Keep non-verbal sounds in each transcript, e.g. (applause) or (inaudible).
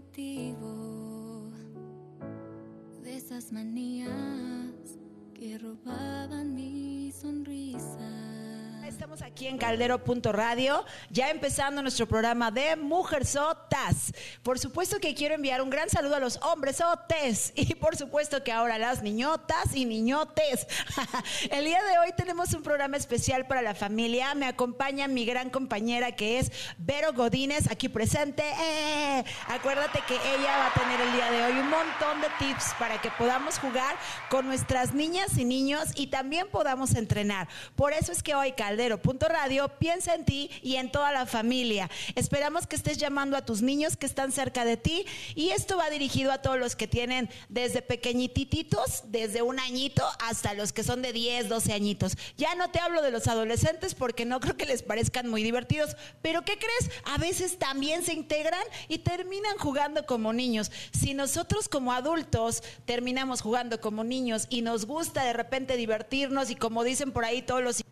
primitivo de esas manías que robaban mi sonrisa. Estamos aquí en caldero.radio, ya empezando nuestro programa de Mujer Por supuesto que quiero enviar un gran saludo a los hombres (laughs) y por supuesto que ahora las niñotas y niñotes. (laughs) El día de hoy tenemos un programa especial para la familia. Me acompaña mi gran compañera que es Vero Godínez, aquí presente. ¡Eh! Acuérdate que ella va a tener el día de hoy un montón de tips para que podamos jugar con nuestras niñas y niños y también podamos entrenar. Por eso es que hoy Caldero Radio piensa en ti y en toda la familia. Esperamos que estés llamando a tus niños que están cerca de ti y esto va dirigido a todos los que tienen desde pequeñititos, desde un añito hasta los que son de 10, 12 añitos. Ya no te hablo de los adolescentes porque no creo que les parezcan muy divertidos, pero ¿qué crees? A veces también se integran y terminan jugando como niños. Si nosotros como adultos terminamos jugando como niños y nos gusta de repente divertirnos y como dicen por ahí todos los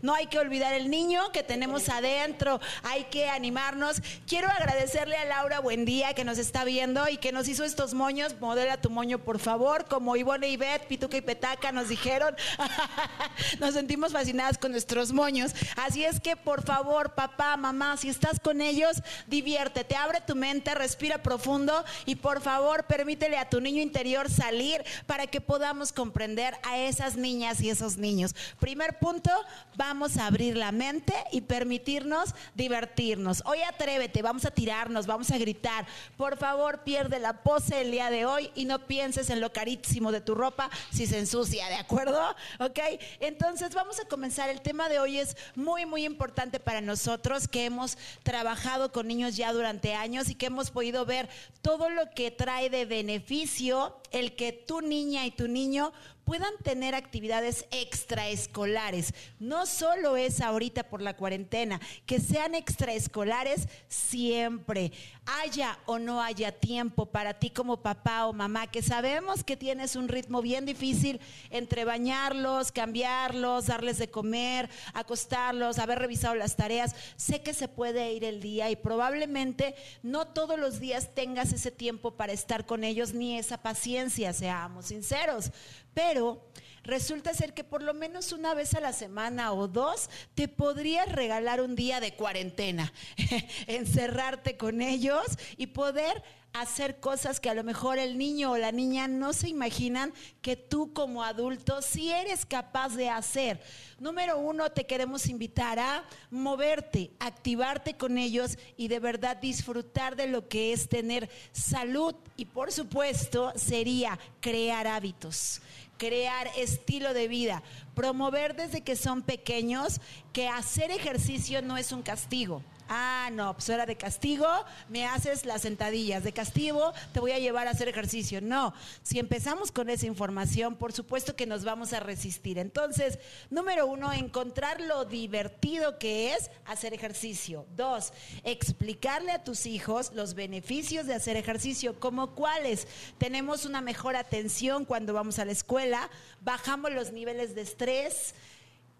no hay que olvidar el niño que tenemos adentro, hay que animarnos. Quiero agradecerle a Laura Buendía que nos está viendo y que nos hizo estos moños. Modela tu moño, por favor, como Ivonne y Beth, Pituca y Petaca nos dijeron. (laughs) nos sentimos fascinadas con nuestros moños. Así es que, por favor, papá, mamá, si estás con ellos, diviértete, abre tu mente, respira profundo y por favor, permítele a tu niño interior salir para que podamos comprender a esas niñas y esos niños. Primer punto, vamos a abrir la mente y permitirnos divertirnos. Hoy atrévete, vamos a tirarnos, vamos a gritar. Por favor, pierde la pose el día de hoy y no pienses en lo carísimo de tu ropa si se ensucia, ¿de acuerdo? ¿Ok? Entonces vamos a comenzar. El tema de hoy es muy, muy importante para nosotros que hemos trabajado con niños ya durante años y que hemos podido ver todo lo que trae de beneficio el que tu niña y tu niño puedan tener actividades extraescolares. No solo es ahorita por la cuarentena, que sean extraescolares siempre. Haya o no haya tiempo para ti como papá o mamá, que sabemos que tienes un ritmo bien difícil entre bañarlos, cambiarlos, darles de comer, acostarlos, haber revisado las tareas. Sé que se puede ir el día y probablemente no todos los días tengas ese tiempo para estar con ellos ni esa paciencia, seamos sinceros. Pero resulta ser que por lo menos una vez a la semana o dos te podrías regalar un día de cuarentena, (laughs) encerrarte con ellos y poder hacer cosas que a lo mejor el niño o la niña no se imaginan que tú como adulto sí eres capaz de hacer. Número uno, te queremos invitar a moverte, activarte con ellos y de verdad disfrutar de lo que es tener salud y por supuesto sería crear hábitos crear estilo de vida, promover desde que son pequeños que hacer ejercicio no es un castigo. Ah, no, pues era de castigo, me haces las sentadillas, de castigo te voy a llevar a hacer ejercicio. No, si empezamos con esa información, por supuesto que nos vamos a resistir. Entonces, número uno, encontrar lo divertido que es hacer ejercicio. Dos, explicarle a tus hijos los beneficios de hacer ejercicio, como cuáles. Tenemos una mejor atención cuando vamos a la escuela, bajamos los niveles de estrés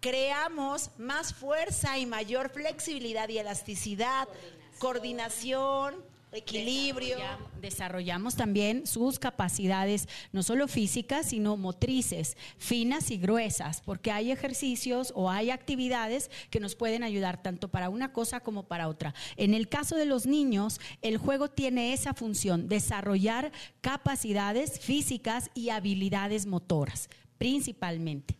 creamos más fuerza y mayor flexibilidad y elasticidad, coordinación, equilibrio. Desarrollamos, también sus capacidades, no solo físicas, sino motrices, finas y gruesas, porque hay ejercicios o hay actividades que nos pueden ayudar tanto para una cosa como para otra. En el caso de los niños, el juego tiene esa función, desarrollar capacidades físicas y habilidades motoras, principalmente.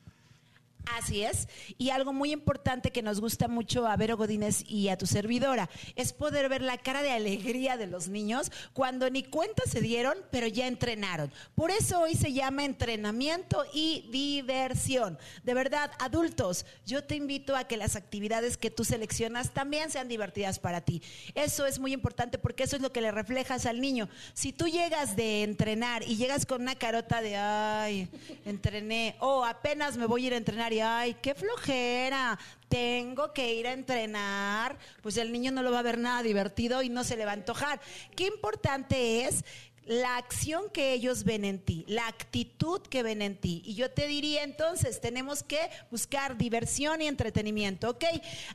Así es. Y algo muy importante que nos gusta mucho a Vero Godínez y a tu servidora es poder ver la cara de alegría de los niños cuando ni cuenta se dieron, pero ya entrenaron. Por eso hoy se llama entrenamiento y diversión. De verdad, adultos, yo te invito a que las actividades que tú seleccionas también sean divertidas para ti. Eso es muy importante porque eso es lo que le reflejas al niño. Si tú llegas de entrenar y llegas con una carota de, ay, entrené, o apenas me voy a ir a entrenar ay, qué flojera, tengo que ir a entrenar, pues el niño no lo va a ver nada divertido y no se le va a antojar. Qué importante es la acción que ellos ven en ti, la actitud que ven en ti. Y yo te diría entonces, tenemos que buscar diversión y entretenimiento, ¿ok?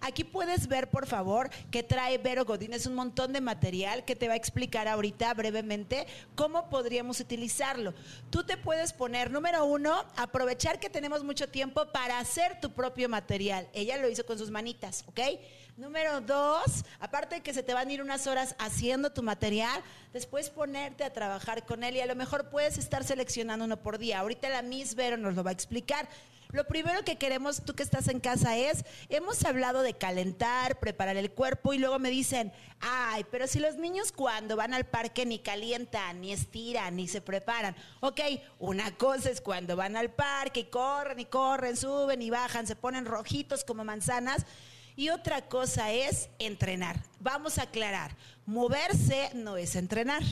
Aquí puedes ver, por favor, que trae Vero Godínez un montón de material que te va a explicar ahorita brevemente cómo podríamos utilizarlo. Tú te puedes poner, número uno, aprovechar que tenemos mucho tiempo para hacer tu propio material. Ella lo hizo con sus manitas, ¿ok? Número dos, aparte de que se te van a ir unas horas haciendo tu material, después ponerte a trabajar con él y a lo mejor puedes estar seleccionando uno por día. Ahorita la Miss Vero nos lo va a explicar. Lo primero que queremos, tú que estás en casa, es, hemos hablado de calentar, preparar el cuerpo y luego me dicen, ay, pero si los niños cuando van al parque ni calientan, ni estiran, ni se preparan. Ok, una cosa es cuando van al parque y corren y corren, suben y bajan, se ponen rojitos como manzanas. Y otra cosa es entrenar. Vamos a aclarar, moverse no es entrenar.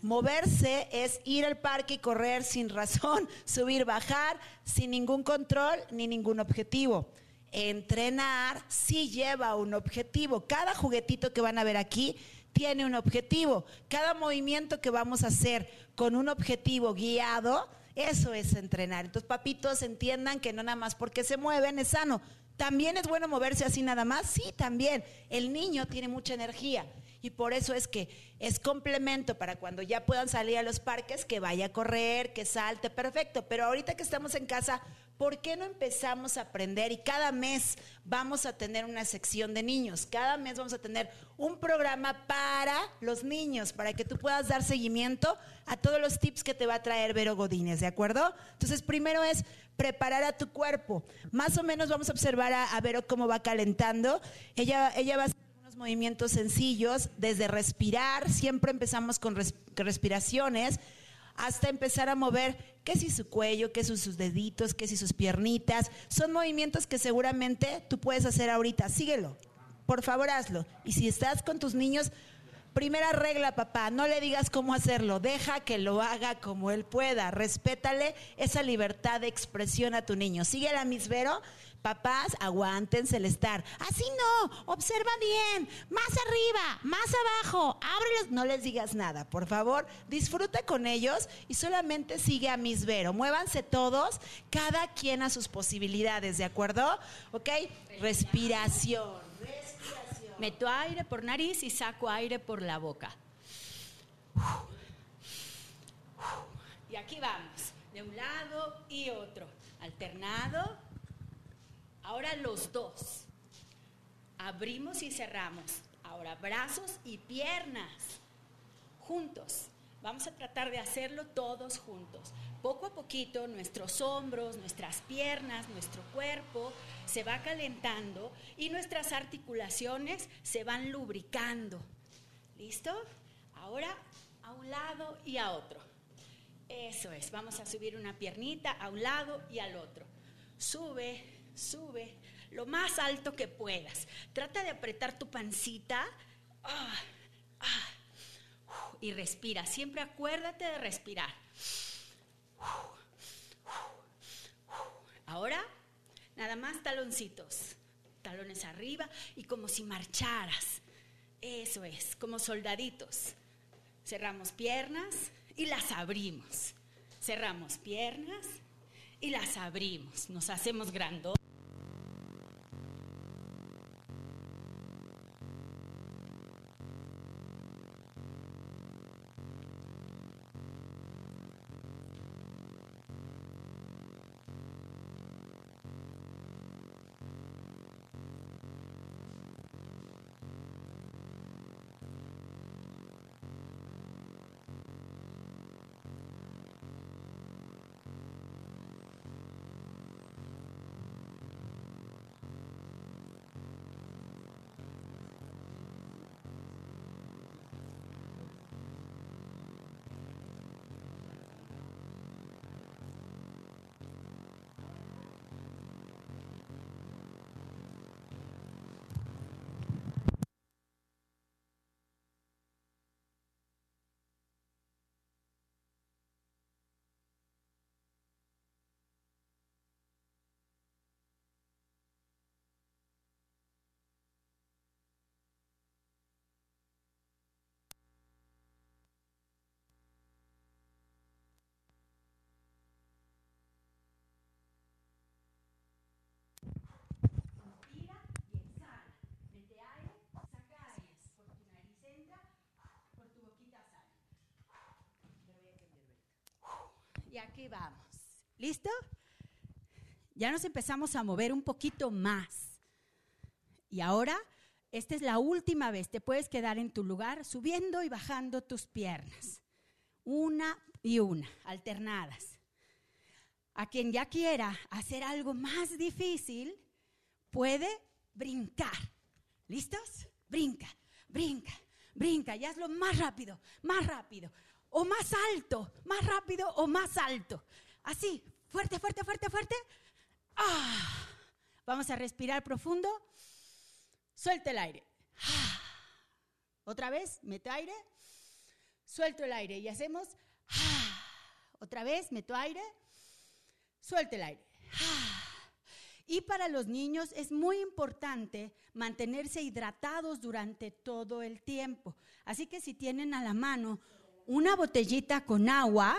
Moverse es ir al parque y correr sin razón, (laughs) subir, bajar, sin ningún control ni ningún objetivo. Entrenar sí lleva un objetivo. Cada juguetito que van a ver aquí tiene un objetivo. Cada movimiento que vamos a hacer con un objetivo guiado, eso es entrenar. Entonces, papitos, entiendan que no nada más porque se mueven es sano. ¿También es bueno moverse así nada más? Sí, también. El niño tiene mucha energía y por eso es que es complemento para cuando ya puedan salir a los parques, que vaya a correr, que salte, perfecto. Pero ahorita que estamos en casa, ¿por qué no empezamos a aprender? Y cada mes vamos a tener una sección de niños, cada mes vamos a tener un programa para los niños, para que tú puedas dar seguimiento a todos los tips que te va a traer Vero Godínez, ¿de acuerdo? Entonces, primero es preparar a tu cuerpo. Más o menos vamos a observar a, Vero cómo va calentando. Ella, ella va a hacer unos movimientos sencillos, desde respirar, siempre empezamos con respiraciones, hasta empezar a mover qué si su cuello, qué si sus deditos, qué si sus piernitas. Son movimientos que seguramente tú puedes hacer ahorita. Síguelo. Por favor, hazlo. Y si estás con tus niños, Primera regla, papá, no le digas cómo hacerlo, deja que lo haga como él pueda, respétale esa libertad de expresión a tu niño. Sigue la misvero, papás, aguántense el estar. Así no, observa bien, más arriba, más abajo, ábrelos, no les digas nada, por favor, disfruta con ellos y solamente sigue a misvero. Muévanse todos, cada quien a sus posibilidades, ¿de acuerdo? ¿Ok? Respiración. Meto aire por nariz y saco aire por la boca. Y aquí vamos, de un lado y otro, alternado. Ahora los dos. Abrimos y cerramos. Ahora brazos y piernas juntos. Vamos a tratar de hacerlo todos juntos. Poco a poquito nuestros hombros, nuestras piernas, nuestro cuerpo se va calentando y nuestras articulaciones se van lubricando. ¿Listo? Ahora a un lado y a otro. Eso es, vamos a subir una piernita a un lado y al otro. Sube, sube, lo más alto que puedas. Trata de apretar tu pancita. Ah, ah, y respira. Siempre acuérdate de respirar. Ahora Nada más taloncitos, talones arriba y como si marcharas. Eso es, como soldaditos. Cerramos piernas y las abrimos. Cerramos piernas y las abrimos. Nos hacemos grandes. Aquí vamos. ¿Listo? Ya nos empezamos a mover un poquito más. Y ahora, esta es la última vez. Te puedes quedar en tu lugar subiendo y bajando tus piernas. Una y una, alternadas. A quien ya quiera hacer algo más difícil, puede brincar. ¿Listos? Brinca, brinca, brinca y hazlo más rápido, más rápido, o más alto, más rápido o más alto. Así, fuerte, fuerte, fuerte, fuerte. Ah. Vamos a respirar profundo. Suelta el aire. Ah. Otra vez, meto aire. Suelto el aire y hacemos. Ah. Otra vez, meto aire. Suelta el aire. Y para los niños es muy importante mantenerse hidratados durante todo el tiempo. Así que si tienen a la mano una botellita con agua,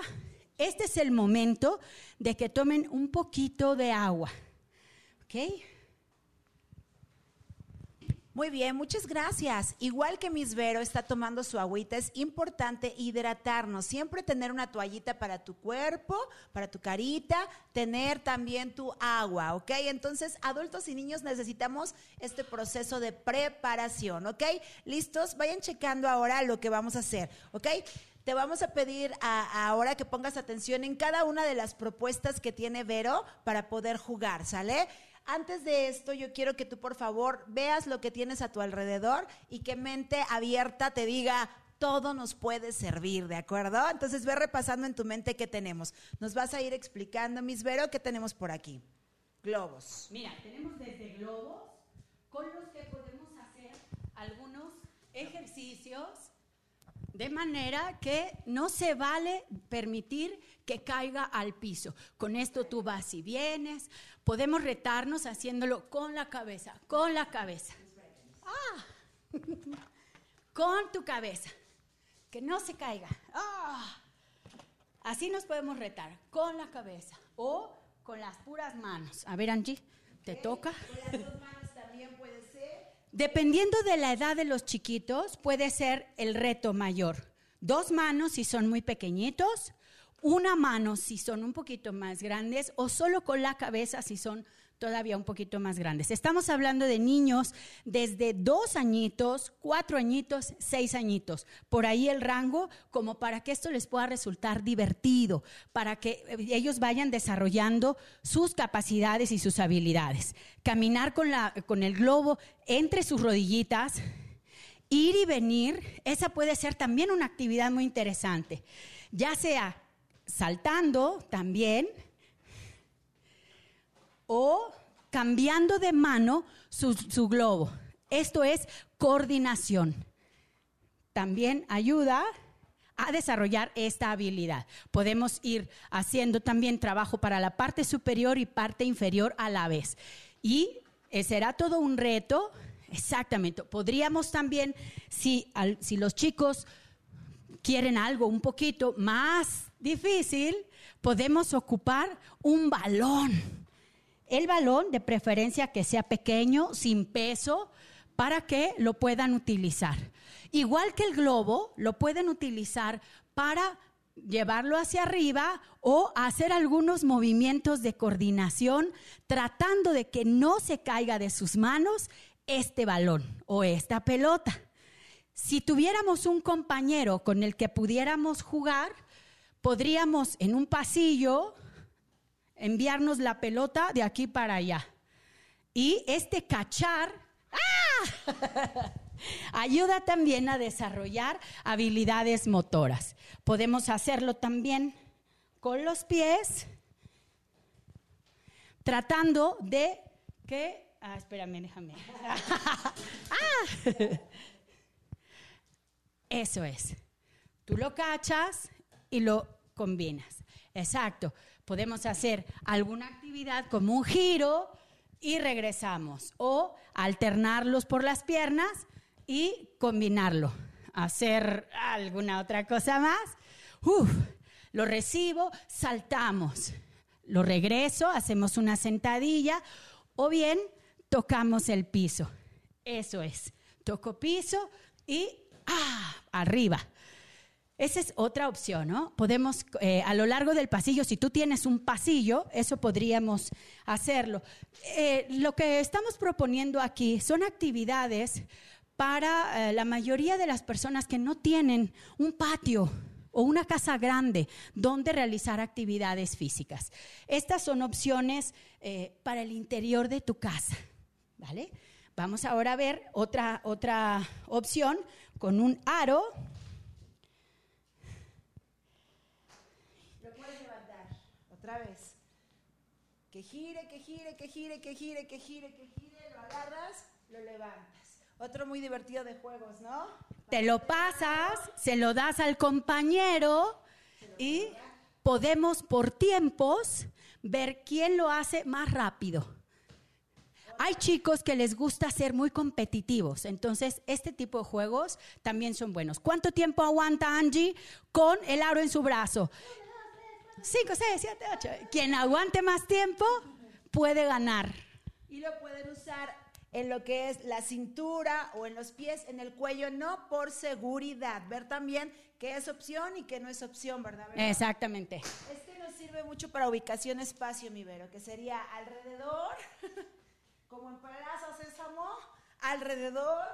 este es el momento de que tomen un poquito de agua. ¿Ok? Muy bien, muchas gracias. Igual que Miss Vero está tomando su agüita, es importante hidratarnos. Siempre tener una toallita para tu cuerpo, para tu carita, tener también tu agua, ¿ok? Entonces, adultos y niños necesitamos este proceso de preparación, ¿ok? ¿Listos? Vayan checando ahora lo que vamos a hacer, ¿ok? Te vamos a pedir ahora que pongas atención en cada una de las propuestas que tiene Vero para poder jugar, ¿sale? Antes de esto, yo quiero que tú, por favor, veas lo que tienes a tu alrededor y que mente abierta te diga, todo nos puede servir, ¿de acuerdo? Entonces ve repasando en tu mente qué tenemos. Nos vas a ir explicando, Miss Vero, qué tenemos por aquí. Globos. Mira, tenemos desde globos con los que podemos hacer algunos ejercicios de manera que no se vale permitir que caiga al piso. Con esto tú vas y vienes. Podemos retarnos haciéndolo con la cabeza, con la cabeza. Ah, (laughs) con tu cabeza. Que no se caiga. Ah. Así nos podemos retar, con la cabeza o con las puras manos. A ver, Angie, ¿te toca? Con las dos manos también puede ser. Dependiendo de la edad de los chiquitos, puede ser el reto mayor. Dos manos si son muy pequeñitos, una mano si son un poquito más grandes o solo con la cabeza si son todavía un poquito más grandes. Estamos hablando de niños desde dos añitos, cuatro añitos, seis añitos. Por ahí el rango, como para que esto les pueda resultar divertido, para que ellos vayan desarrollando sus capacidades y sus habilidades. Caminar con, la, con el globo entre sus rodillitas. Ir y venir, esa puede ser también una actividad muy interesante, ya sea saltando también, o cambiando de mano su, globo. Esto es coordinación. También ayuda a desarrollar esta habilidad. Podemos ir haciendo también trabajo para la parte superior y parte inferior a la vez. Y eh, será todo un reto, exactamente. Podríamos también, si, si los chicos quieren algo un poquito más difícil, podemos ocupar un balón el balón, de preferencia que sea pequeño, sin peso, para que lo puedan utilizar. Igual que el globo, lo pueden utilizar para llevarlo hacia arriba o hacer algunos movimientos de coordinación tratando de que no se caiga de sus manos este balón o esta pelota. Si tuviéramos un compañero con el que pudiéramos jugar, podríamos en un pasillo enviarnos la pelota de aquí para allá. Y este cachar ¡ah! (laughs) ayuda también a desarrollar habilidades motoras. Podemos hacerlo también con los pies, tratando de que... Ah, espérame, déjame. (laughs) ah. Eso es. Tú lo cachas y lo combinas. Exacto. Podemos hacer alguna actividad como un giro y regresamos. O alternarlos por las piernas y combinarlo. Hacer alguna otra cosa más. Uf, lo recibo, saltamos. Lo regreso, hacemos una sentadilla o bien tocamos el piso. Eso es. Toco piso y ah, arriba. Esa es otra opción, ¿no? Podemos, eh, a lo largo del pasillo, si tú tienes un pasillo, eso podríamos hacerlo. Eh, lo que estamos proponiendo aquí son actividades para eh, la mayoría de las personas que no tienen un patio o una casa grande donde realizar actividades físicas. Estas son opciones para el interior de tu casa, ¿vale? Vamos ahora a ver otra, otra opción con un aro vez. Que gire, que gire, que gire, que gire, que gire, que gire, lo agarras, lo levantas. Otro muy divertido de juegos, ¿no? Te lo pasas, se lo das al compañero y podemos por tiempos ver quién lo hace más rápido. Hay chicos que les gusta ser muy competitivos, entonces este tipo de juegos también son buenos. ¿Cuánto tiempo aguanta Angie con el aro en su brazo? 5, 6, 7, 8. Quien aguante más tiempo puede ganar. Y lo pueden usar en lo que es la cintura o en los pies, en el cuello, no por seguridad. Ver también qué es opción y qué no es opción, ¿verdad? Exactamente. Este nos sirve mucho para ubicación espacio, mi Vero, que sería alrededor, (laughs) como en Plaza Sésamo, alrededor.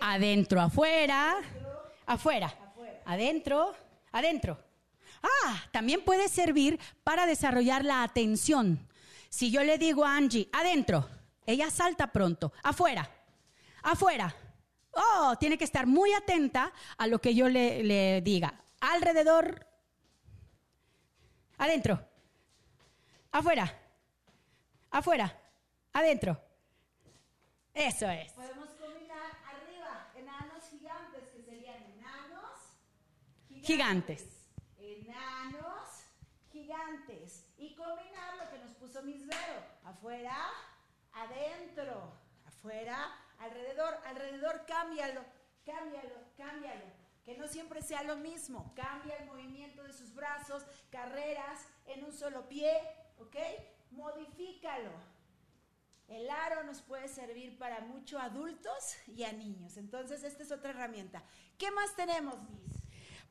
Adentro, afuera, afuera, adentro, adentro. Ah, también puede servir para desarrollar la atención. Si yo le digo a Angie, adentro, ella salta pronto, afuera, afuera. Oh, tiene que estar muy atenta a lo que yo le, le diga. Alrededor, adentro, afuera, afuera, adentro. Eso es. Podemos combinar arriba enanos gigantes, que serían enanos gigantes gigantes y combinar lo que nos puso Misvero, afuera, adentro, afuera, alrededor, alrededor, cámbialo, cámbialo, cámbialo, que no siempre sea lo mismo, cambia el movimiento de sus brazos, carreras en un solo pie, ¿ok? Modifícalo. El aro nos puede servir para mucho adultos y a niños. Entonces, esta es otra herramienta. ¿Qué más tenemos, Miss?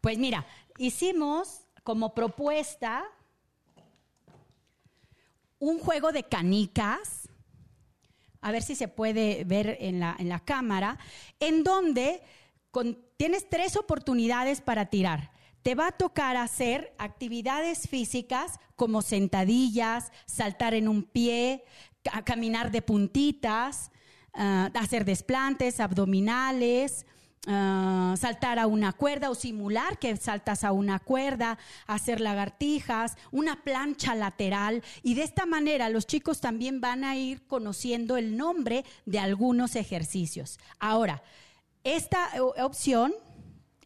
Pues mira, hicimos como propuesta un juego de canicas, a ver si se puede ver en la, en la cámara, en donde tienes tres oportunidades para tirar. Te va a tocar hacer actividades físicas como sentadillas, saltar en un pie, caminar de puntitas, ah, hacer desplantes, abdominales, Ah, saltar a una cuerda o simular que saltas a una cuerda, hacer lagartijas, una plancha lateral y de esta manera los chicos también van a ir conociendo el nombre de algunos ejercicios. Ahora, esta opción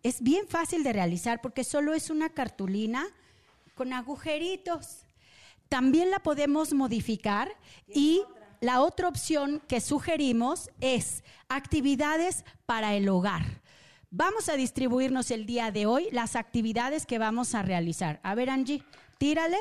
es bien fácil de realizar porque solo es una cartulina con agujeritos. También la podemos modificar y la otra opción que sugerimos es actividades para el hogar. Vamos a distribuirnos el día de hoy las actividades que vamos a realizar. A ver, Angie, tírale.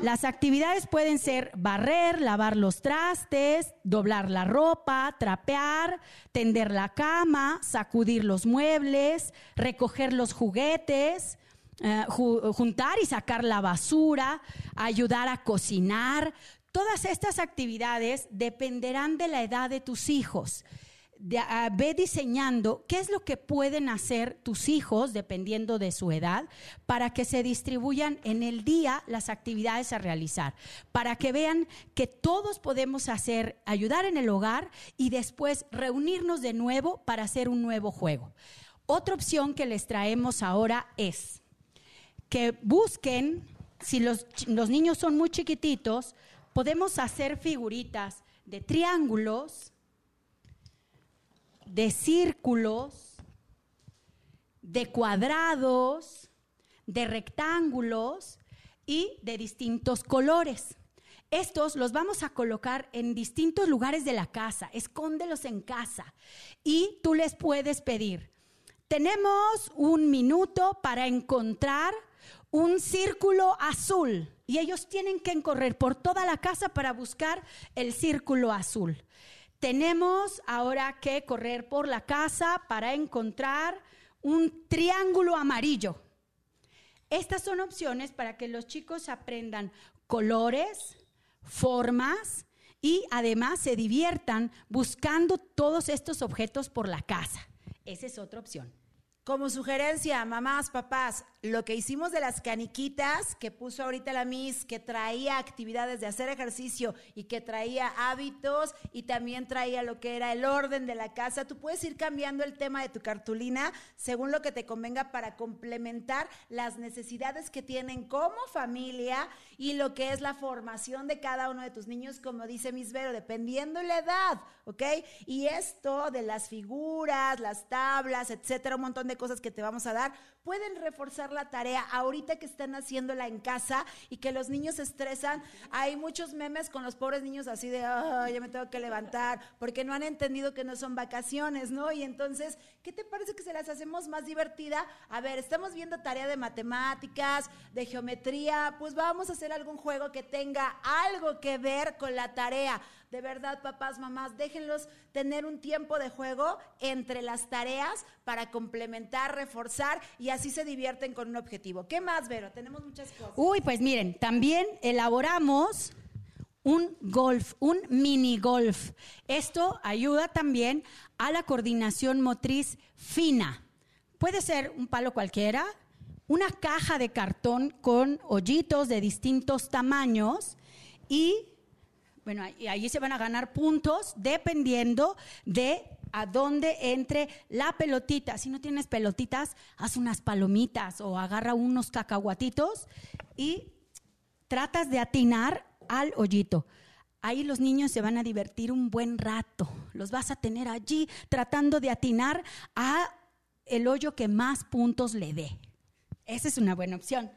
Las actividades pueden ser barrer, lavar los trastes, doblar la ropa, trapear, tender la cama, sacudir los muebles, recoger los juguetes, eh, juntar y sacar la basura, ayudar a cocinar, Todas estas actividades dependerán de la edad de tus hijos. Ah, ve diseñando qué es lo que pueden hacer tus hijos, dependiendo de su edad, para que se distribuyan en el día las actividades a realizar, para que vean que todos podemos hacer, ayudar en el hogar y después reunirnos de nuevo para hacer un nuevo juego. Otra opción que les traemos ahora es que busquen, si los, los niños son muy chiquititos, podemos hacer figuritas de triángulos, de círculos, de cuadrados, de rectángulos y de distintos colores. Estos los vamos a colocar en distintos lugares de la casa, escóndelos en casa. Y tú les puedes pedir, tenemos un minuto para encontrar un círculo azul y ellos tienen que correr por toda la casa para buscar el círculo azul. Tenemos ahora que correr por la casa para encontrar un triángulo amarillo. Estas son opciones para que los chicos aprendan colores, formas y además se diviertan buscando todos estos objetos por la casa. Esa es otra opción. Como sugerencia, mamás, papás, lo que hicimos de las caniquitas que puso ahorita la Miss, que traía actividades de hacer ejercicio y que traía hábitos y también traía lo que era el orden de la casa, tú puedes ir cambiando el tema de tu cartulina según lo que te convenga para complementar las necesidades que tienen como familia y lo que es la formación de cada uno de tus niños, como dice Miss Vero, dependiendo la edad, ¿ok? Y esto de las figuras, las tablas, etcétera, un montón de cosas que te vamos a dar, pueden reforzar la tarea ahorita que están haciéndola en casa y que los niños se estresan. Hay muchos memes con los pobres niños así de, oh, ya me tengo que levantar, porque no han entendido que no son vacaciones, ¿no? Y entonces, ¿qué te parece que se las hacemos más divertida? A ver, estamos viendo tarea de matemáticas, de geometría, pues vamos a hacer algún juego que tenga algo que ver con la tarea. De verdad, papás, mamás, déjenlos tener un tiempo de juego entre las tareas para complementar, reforzar y así se divierten con un objetivo. ¿Qué más, Vero? Tenemos muchas cosas. Uy, pues miren, también elaboramos un golf, un mini golf. Esto ayuda también a la coordinación motriz fina. Puede ser un palo cualquiera, una caja de cartón con hoyitos de distintos tamaños y bueno, ahí se van a ganar puntos dependiendo de a dónde entre la pelotita. Si no tienes pelotitas, haz unas palomitas o agarra unos cacahuatitos y tratas de atinar al hoyito. Ahí los niños se van a divertir un buen rato. Los vas a tener allí tratando de atinar a el hoyo que más puntos le dé. Esa es una buena opción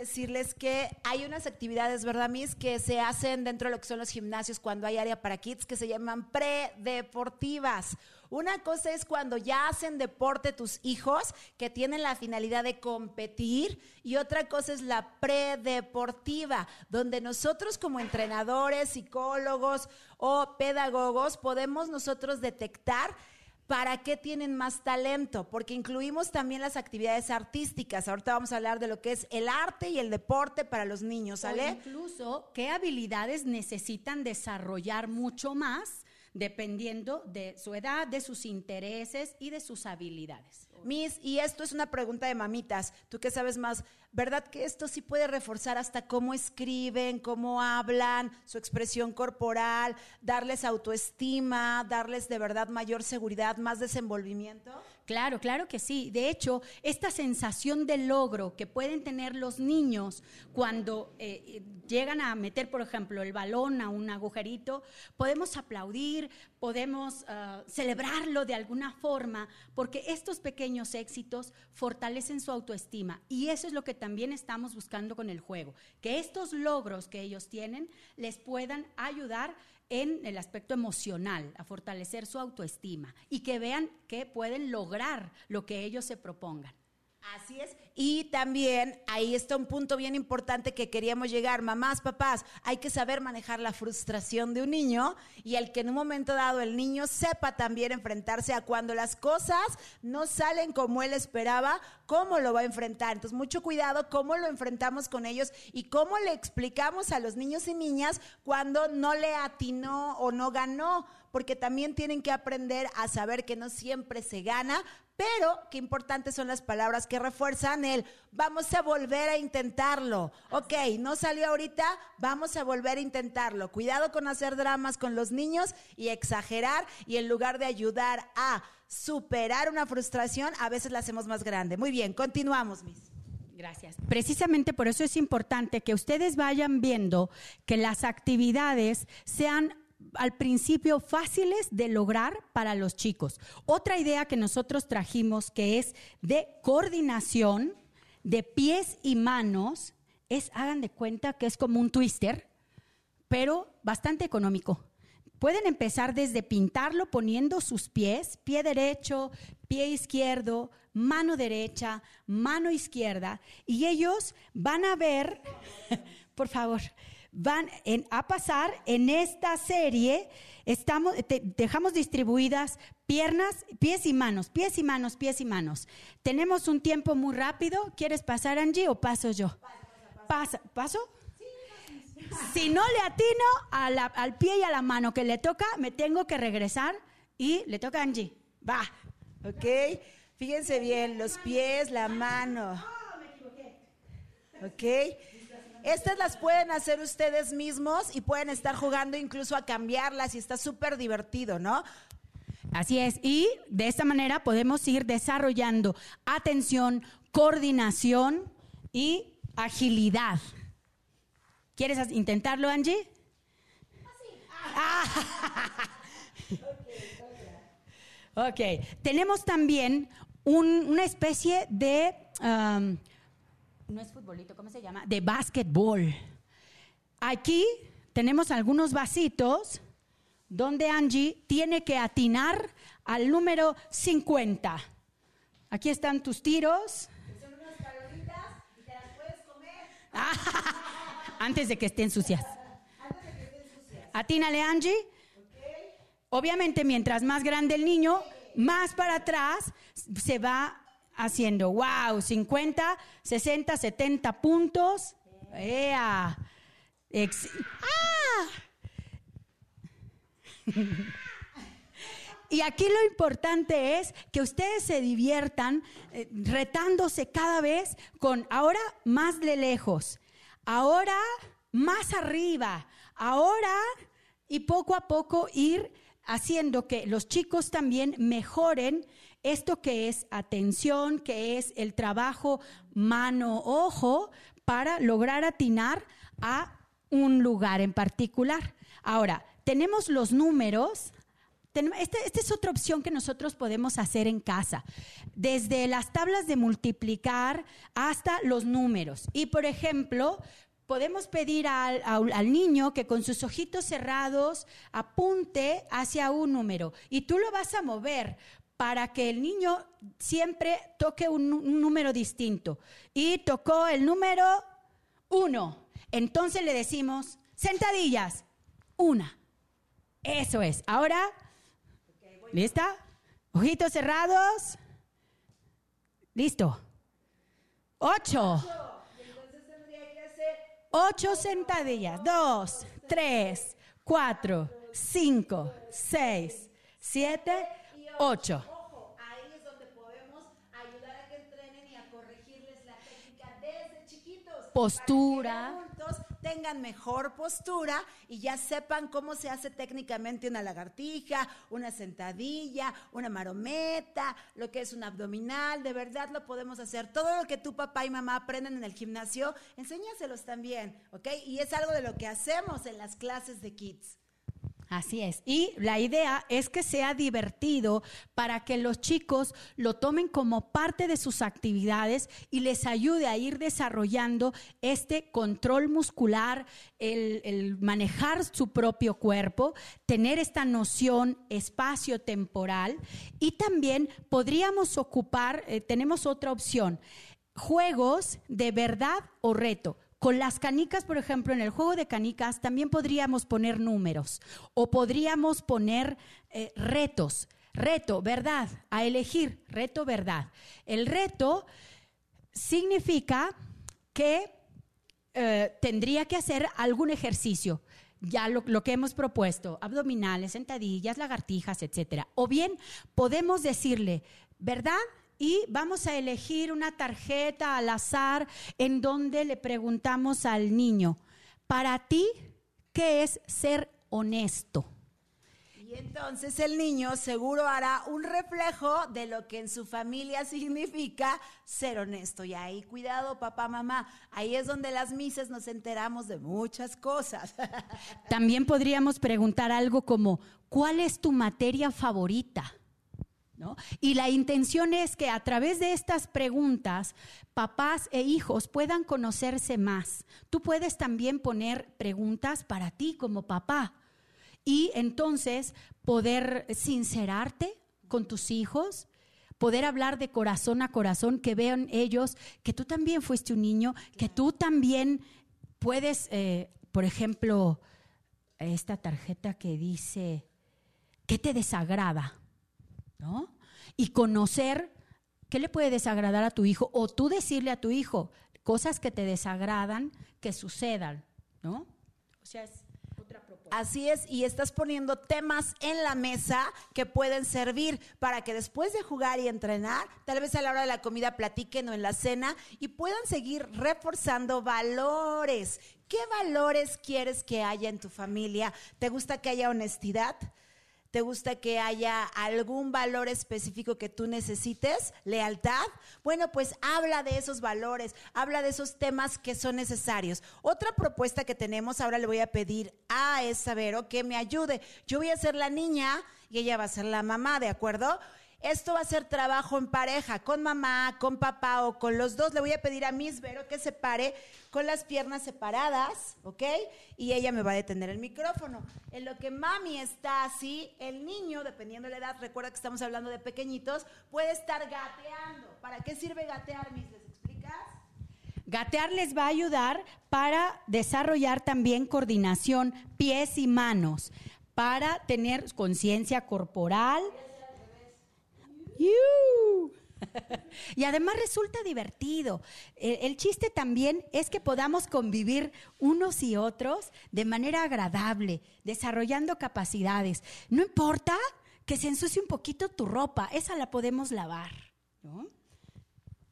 decirles que hay unas actividades, ¿verdad, Miss? Que se hacen dentro de lo que son los gimnasios cuando hay área para kids que se llaman predeportivas. Una cosa es cuando ya hacen deporte tus hijos que tienen la finalidad de competir y otra cosa es la predeportiva, donde nosotros como entrenadores, psicólogos o pedagogos podemos nosotros detectar para qué tienen más talento, porque incluimos también las actividades artísticas. Ahorita vamos a hablar de lo que es el arte y el deporte para los niños, ¿sale? O incluso qué habilidades necesitan desarrollar mucho más dependiendo de su edad, de sus intereses y de sus habilidades. Miss, y esto es una pregunta de mamitas, tú que sabes más, ¿verdad que esto sí puede reforzar hasta cómo escriben, cómo hablan, su expresión corporal, darles autoestima, darles de verdad mayor seguridad, más desenvolvimiento? Claro, claro que sí. De hecho, esta sensación de logro que pueden tener los niños cuando eh, llegan a meter, por ejemplo, el balón a un agujerito, podemos aplaudir, podemos ah, celebrarlo de alguna forma, porque estos pequeños éxitos fortalecen su autoestima. Y eso es lo que también estamos buscando con el juego, que estos logros que ellos tienen les puedan ayudar en el aspecto emocional, a fortalecer su autoestima y que vean que pueden lograr lo que ellos se propongan. Así es. Y también ahí está un punto bien importante que queríamos llegar. Mamás, papás, hay que saber manejar la frustración de un niño y el que en un momento dado el niño sepa también enfrentarse a cuando las cosas no salen como él esperaba, cómo lo va a enfrentar. Entonces, mucho cuidado cómo lo enfrentamos con ellos y cómo le explicamos a los niños y niñas cuando no le atinó o no ganó porque también tienen que aprender a saber que no siempre se gana, pero qué importantes son las palabras que refuerzan el vamos a volver a intentarlo. Ok, no salió ahorita, vamos a volver a intentarlo. Cuidado con hacer dramas con los niños y exagerar y en lugar de ayudar a superar una frustración, a veces la hacemos más grande. Muy bien, continuamos, Miss. Gracias. Precisamente por eso es importante que ustedes vayan viendo que las actividades sean al principio fáciles de lograr para los chicos. Otra idea que nosotros trajimos que es de coordinación de pies y manos es, hagan de cuenta que es como un twister, pero bastante económico. Pueden empezar desde pintarlo poniendo sus pies, pie derecho, pie izquierdo, mano derecha, mano izquierda, y ellos van a ver, (laughs) por favor, van en- a pasar en esta serie. Estamos, te- dejamos distribuidas piernas, pies y manos, pies y manos, pies y manos. Tenemos un tiempo muy rápido. ¿Quieres pasar, Angie, o paso yo? Pasa, ¿Paso? Si no le atino a la- al pie y a la mano que le toca, me tengo que regresar y le toca a Angie. Va. ¿Ok? Fíjense bien, los pies, la mano. ¿Ok? Estas las pueden hacer ustedes mismos y pueden estar jugando incluso a cambiarlas y está súper divertido, ¿no? Así es. Y de esta manera podemos ir desarrollando atención, coordinación y agilidad. ¿Quieres intentarlo, Angie? Ah. (laughs) ok. Tenemos también un- una especie de, no es futbolito, ¿cómo se llama? De básquetbol. Aquí tenemos algunos vasitos donde Angie tiene que atinar al número 50. Aquí están tus tiros. Son unas caloritas y te las puedes comer. Antes de que estén sucias. Atínale, Angie. Obviamente, mientras más grande el niño, más para atrás se va haciendo. ¡Wow! 50, 60, 70 puntos. ¡Ea! Ex- ¡Ah! Y aquí lo importante es que ustedes se diviertan eh, retándose cada vez con ahora más de lejos, ahora más arriba, ahora y poco a poco ir haciendo que los chicos también mejoren esto que es atención, que es el trabajo mano-ojo para lograr atinar a un lugar en particular. Ahora, tenemos los números. Tenem- Esta, es otra opción que nosotros podemos hacer en casa, desde las tablas de multiplicar hasta los números. Y, por ejemplo, podemos pedir al niño que con sus ojitos cerrados apunte hacia un número y tú lo vas a mover para que el niño siempre toque un, número distinto. Y tocó el número uno. Entonces le decimos, sentadillas, una. Eso es. Ahora, ¿lista? Ojitos cerrados. Listo. Ocho. Ocho sentadillas. Dos, tres, cuatro, cinco, seis, siete, ocho. Ojo, ahí es donde podemos ayudar a que entrenen y a corregirles la técnica desde chiquitos. Postura. Para que adultos tengan mejor postura y ya sepan cómo se hace técnicamente una lagartija, una sentadilla, una marometa, lo que es un abdominal. De verdad lo podemos hacer. Todo lo que tu papá y mamá aprenden en el gimnasio, enséñaselos también, ¿ok? Y es algo de lo que hacemos en las clases de kids. Así es. Y la idea es que sea divertido para que los chicos lo tomen como parte de sus actividades y les ayude a ir desarrollando este control muscular, el, el manejar su propio cuerpo, tener esta noción espacio-temporal y también podríamos ocupar, eh, tenemos otra opción, juegos de verdad o reto. Con las canicas, por ejemplo, en el juego de canicas también podríamos poner números o podríamos poner eh, retos. Reto, verdad, a elegir, reto, verdad. El reto significa que eh, tendría que hacer algún ejercicio. Ya lo, lo que hemos propuesto, abdominales, sentadillas, lagartijas, etcétera. O bien podemos decirle, ¿verdad? Y vamos a elegir una tarjeta al azar en donde le preguntamos al niño, para ti, ¿qué es ser honesto? Y entonces el niño seguro hará un reflejo de lo que en su familia (laughs) significa ser honesto. Y ahí, cuidado, papá, mamá, ahí es donde las mises nos enteramos de muchas cosas. (laughs) También podríamos preguntar algo como, ¿cuál es tu materia favorita? Y la intención es que a través de estas preguntas, papás e hijos puedan conocerse más. Tú puedes también poner preguntas para ti como papá y entonces poder sincerarte con tus hijos, poder hablar de corazón a corazón, que vean ellos que tú también fuiste un niño, que tú también puedes eh, por ejemplo, esta tarjeta que dice, ¿qué te desagrada? ¿No? Y conocer qué le puede desagradar a tu hijo o tú decirle a tu hijo cosas que te desagradan que sucedan, ¿no? O sea, es otra propuesta. Así es, y estás poniendo temas en la mesa que pueden servir para que después de jugar y entrenar, tal vez a la hora de la comida platiquen o en la cena y puedan seguir reforzando valores. ¿Qué valores quieres que haya en tu familia? ¿Te gusta que haya honestidad? ¿Te gusta que haya algún valor específico que tú necesites? ¿Lealtad? Bueno, pues habla de esos valores, habla de esos temas que son necesarios. Otra propuesta que tenemos, ahora le voy a pedir a esa Vero que me ayude. Yo voy a ser la niña y ella va a ser la mamá, ¿de acuerdo? Esto va a ser trabajo en pareja, con mamá, con papá o con los dos. Le voy a pedir a Miss Vero que se pare con las piernas separadas, ¿ok? Y ella me va a detener el micrófono. En lo que mami está así, el niño, dependiendo de la edad, recuerda que estamos hablando de pequeñitos, puede estar gateando. ¿Para qué sirve gatear, Miss? ¿Les explicas? Gatear les va a ayudar para desarrollar también coordinación, pies y manos, para tener conciencia corporal. Y además resulta divertido. El, chiste también es que podamos convivir unos y otros de manera agradable, desarrollando capacidades. No importa que se ensucie un poquito tu ropa, esa la podemos lavar.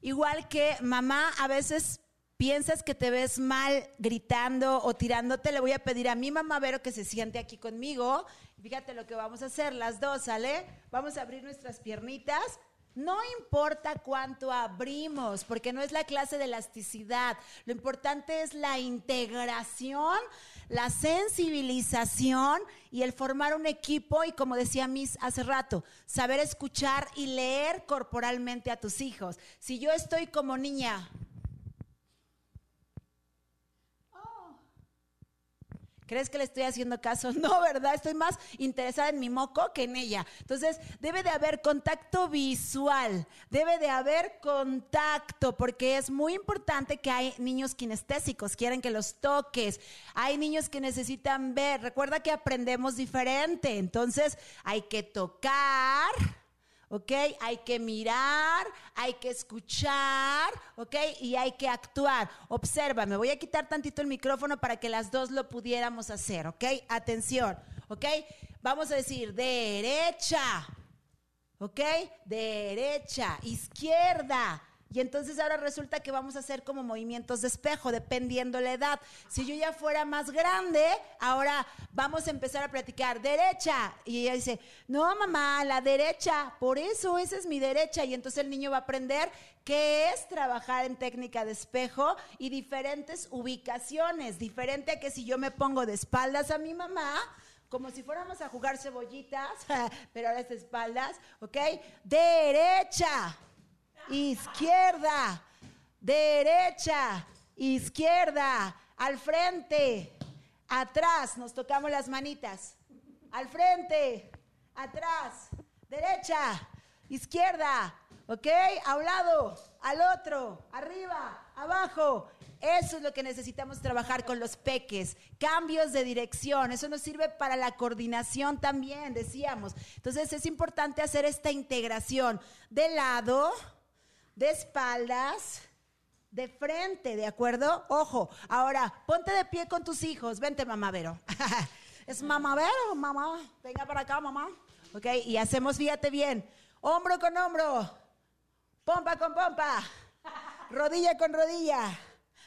Igual que mamá, a veces piensas que te ves mal gritando o tirándote, le voy a pedir a mi mamá Vero que se siente aquí conmigo. Fíjate lo que vamos a hacer, las dos, ¿sale? Vamos a abrir nuestras piernitas. No importa cuánto abrimos, porque no es la clase de elasticidad. Lo importante es la integración, la sensibilización y el formar un equipo y como decía Miss hace rato, saber escuchar y leer corporalmente a tus hijos. Si yo estoy como niña, ¿Crees que le estoy haciendo caso? (laughs) No, ¿verdad? Estoy más interesada en mi moco que en ella. Entonces, debe de haber contacto visual, debe de haber contacto, porque es muy importante que hay niños kinestésicos, quieren que los toques. Hay niños que necesitan ver. Recuerda que aprendemos diferente. Entonces, hay que tocar ¿ok? Hay que mirar, hay que escuchar, ¿ok? Y hay que actuar. Observa, me voy a quitar tantito el micrófono para que las dos lo pudiéramos hacer, ¿ok? Atención, ¿ok? Vamos a decir derecha, ¿ok? Derecha, izquierda, y entonces ahora resulta que vamos a hacer como movimientos de espejo, dependiendo la edad. Si yo ya fuera más grande, ahora vamos a empezar a platicar derecha. Y ella dice, no, mamá, la derecha, por eso esa es mi derecha. Y entonces el niño va a aprender qué es trabajar en técnica de espejo y diferentes ubicaciones. Diferente a que si yo me pongo de espaldas a mi mamá, como si fuéramos a jugar cebollitas, (laughs) pero ahora es de espaldas, ¿ok? Derecha izquierda, derecha, izquierda, al frente, atrás, nos tocamos las manitas, al frente, atrás, derecha, izquierda, ¿ok? A un lado, al otro, arriba, abajo. Eso es lo que necesitamos trabajar con los peques. Cambios de dirección. Eso nos sirve para la coordinación también, decíamos. Entonces es importante hacer esta integración de lado, de espaldas, de frente, ¿de acuerdo? Ojo, ahora ponte de pie con tus hijos. Vente, mamá Vero. (laughs) es mamá Vero, mamá. Venga para acá, mamá. Ok, y hacemos, fíjate bien, hombro con hombro, pompa con pompa, rodilla con rodilla.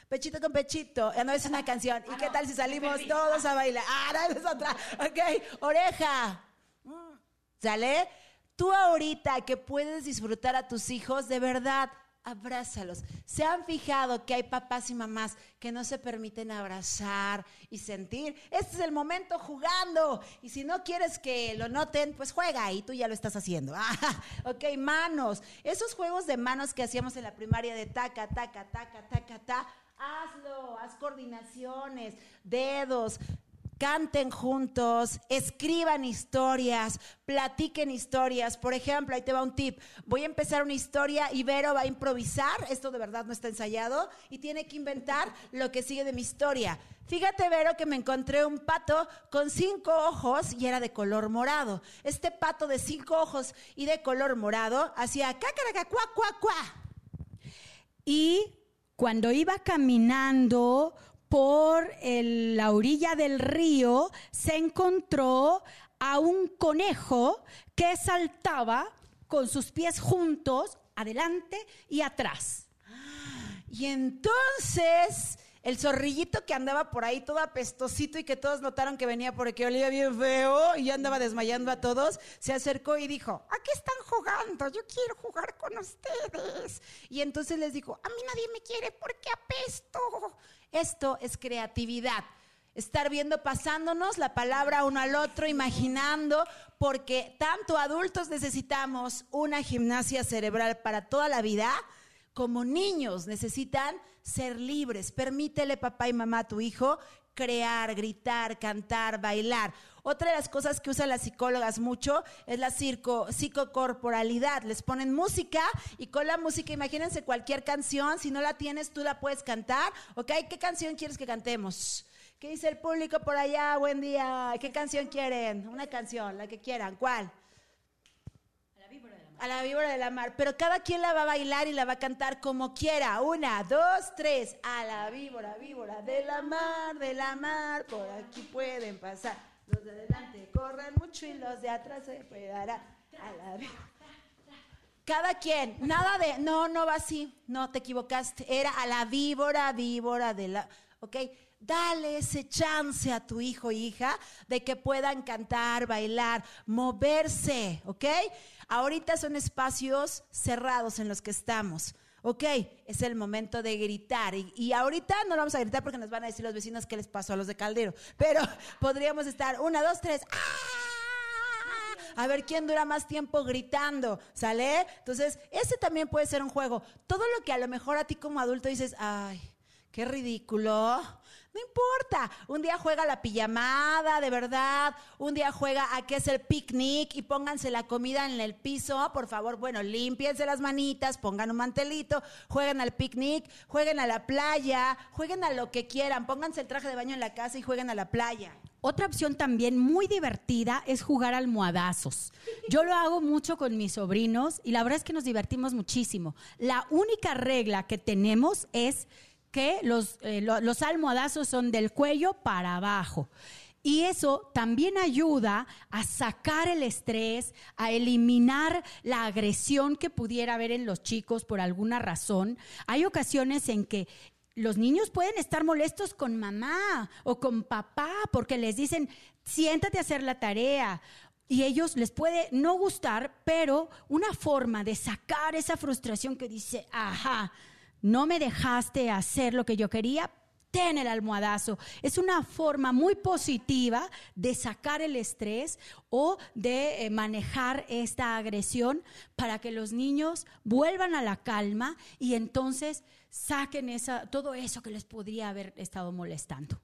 Pechito con pechito, ya no es una canción. ¿Y qué tal si salimos todos a bailar? Ah, no, es otra. Ok, oreja. Mm, ¿Sale? Tú ahorita que puedes disfrutar a tus hijos, de verdad, abrázalos. ¿Se han fijado que hay papás y mamás que no se permiten abrazar y sentir? Este es el momento jugando. Y si no quieres que lo noten, pues juega y tú ya lo estás haciendo. (laughs) Ah, ok, manos. Esos juegos de manos que hacíamos en la primaria de taca, taca, taca, taca, taca, hazlo. Haz coordinaciones, dedos canten juntos, escriban historias, platiquen historias. Por ejemplo, ahí te va un tip. Voy a empezar una historia y Vero va a improvisar, esto de verdad no está ensayado, y tiene que inventar lo que sigue de mi historia. Fíjate, Vero, que me encontré un pato con cinco ojos y era de color morado. Este pato de cinco ojos y de color morado hacía cácaraca, cuá, cuá, cuá. Y cuando iba caminando por la orilla del río, se encontró a un conejo que saltaba con sus pies juntos, adelante y atrás. Y entonces el zorrillito que andaba por ahí todo apestosito y que todos notaron que venía porque olía bien feo y andaba desmayando a todos, se acercó y dijo, ¿a qué están jugando? Yo quiero jugar con ustedes. Y entonces les dijo, a mí nadie me quiere porque apesto. Esto es creatividad. Estar viendo, pasándonos la palabra uno al otro, imaginando, porque tanto adultos necesitamos una gimnasia cerebral para toda la vida, como niños necesitan ser libres. Permítele, papá y mamá, a tu hijo crear, gritar, cantar, bailar. Otra de las cosas que usan las psicólogas mucho es la circo, psicocorporalidad. Les ponen música y con la música, imagínense cualquier canción, si no la tienes, tú la puedes cantar. ¿Ok? ¿Qué canción quieres que cantemos? ¿Qué dice el público por allá? Buen día. ¿Qué canción quieren? Una canción, la que quieran. ¿Cuál? A la víbora de la mar. Pero cada quien la va a bailar y la va a cantar como quiera. Una, dos, tres. A la víbora, víbora de la mar, de la mar. Por aquí pueden pasar. Los de adelante corran mucho y los de atrás se pegarán. A la víbora. Cada quien, nada de, no, no va así, no te equivocaste, era a la víbora, víbora de la, ¿ok? Dale ese chance a tu hijo o hija de que puedan cantar, bailar, moverse, ¿ok? Ahorita son espacios cerrados en los que estamos. Ok, es el momento de gritar. Y, y ahorita no vamos a gritar porque nos van a decir los vecinos qué les pasó a los de Caldero. Pero (laughs) podríamos estar, una, dos, tres. ¡ah! A ver quién dura más tiempo gritando, ¿sale? Entonces, ese también puede ser un juego. Todo lo que a lo mejor a ti como adulto dices, ay, qué ridículo. No importa. Un día juega la pijamada, de verdad. Un día juega a qué es el picnic y pónganse la comida en el piso. Por favor, bueno, límpiense las manitas, pongan un mantelito, jueguen al picnic, jueguen a la playa, jueguen a lo que quieran. Pónganse el traje de baño en la casa y jueguen a la playa. Otra opción también muy divertida es jugar almohadazos. Yo lo hago mucho con mis sobrinos y la verdad es que nos divertimos muchísimo. La única regla que tenemos es que los, eh, lo- los almohadazos son del cuello para abajo. Y eso también ayuda a sacar el estrés, a eliminar la agresión que pudiera haber en los chicos por alguna razón. Hay ocasiones en que los niños pueden estar molestos con mamá o con papá porque les dicen, siéntate a hacer la tarea. Y ellos les puede no gustar, pero una forma de sacar esa frustración que dice, ajá, no me dejaste hacer lo que yo quería, ten el almohadazo. Es una forma muy positiva de sacar el estrés o de eh, manejar esta agresión para que los niños vuelvan a la calma y entonces saquen esa, todo eso que les podría haber estado molestando.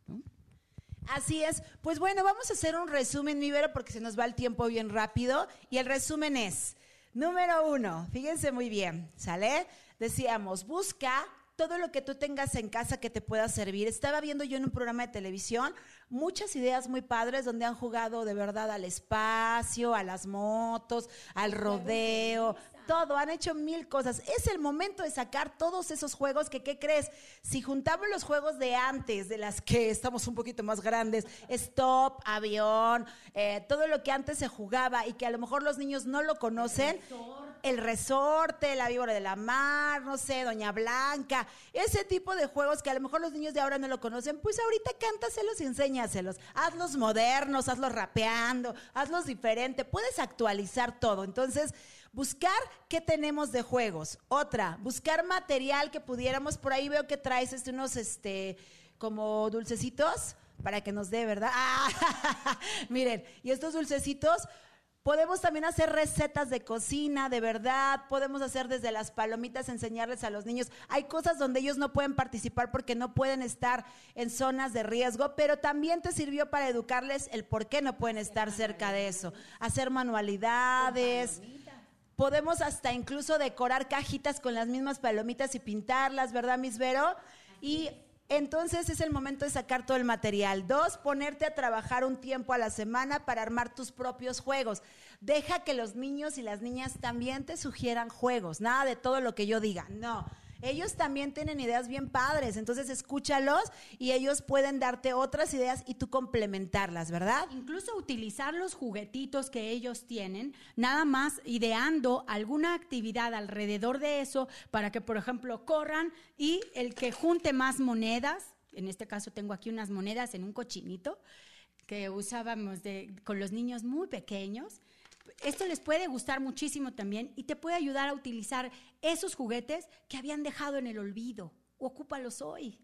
Así es. Pues bueno, vamos a hacer un resumen, mi Vero, porque se nos va el tiempo bien rápido. Y el resumen es, número uno, fíjense muy bien, ¿sale? Decíamos, busca todo lo que tú tengas en casa que te pueda servir. Estaba viendo yo en un programa de televisión muchas ideas muy padres donde han jugado de verdad al espacio, a las motos, al rodeo, todo, han hecho mil cosas. Es el momento de sacar todos esos juegos que, ¿qué crees? Si juntamos los juegos de antes, de las que estamos un poquito más grandes, (laughs) stop, avión, eh, todo lo que antes se jugaba y que a lo mejor los niños no lo conocen, el resorte, la víbora de la mar, no sé, Doña Blanca, ese tipo de juegos que a lo mejor los niños de ahora no lo conocen, pues ahorita cántaselos y enséñaselos. Hazlos modernos, hazlos rapeando, hazlos diferente, puedes actualizar todo. Entonces, buscar qué tenemos de juegos. Otra, buscar material que pudiéramos, por ahí veo que traes este, unos este como dulcecitos para que nos dé, ¿verdad? (laughs) Ah, miren, y estos dulcecitos Podemos también hacer recetas de cocina, de verdad. Podemos hacer desde las palomitas, enseñarles a los niños. Hay cosas donde ellos no pueden participar porque no pueden estar en zonas de riesgo, pero también te sirvió para educarles el por qué no pueden estar cerca de eso. Hacer manualidades. Podemos hasta incluso decorar cajitas con las mismas palomitas y pintarlas, ¿verdad, Miss Vero? Y entonces es el momento de sacar todo el material. Dos, ponerte a trabajar un tiempo a la semana para armar tus propios juegos. Deja que los niños y las niñas también te sugieran juegos. Nada de todo lo que yo diga. No ellos también tienen ideas bien padres, entonces escúchalos y ellos pueden darte otras ideas y tú complementarlas, ¿verdad? Incluso utilizar los juguetitos que ellos tienen, nada más ideando alguna actividad alrededor de eso para que, por ejemplo, corran y el que junte más monedas, en este caso tengo aquí unas monedas en un cochinito que usábamos con los niños muy pequeños esto les puede gustar muchísimo también y te puede ayudar a utilizar esos juguetes que habían dejado en el olvido. Ocúpalos hoy.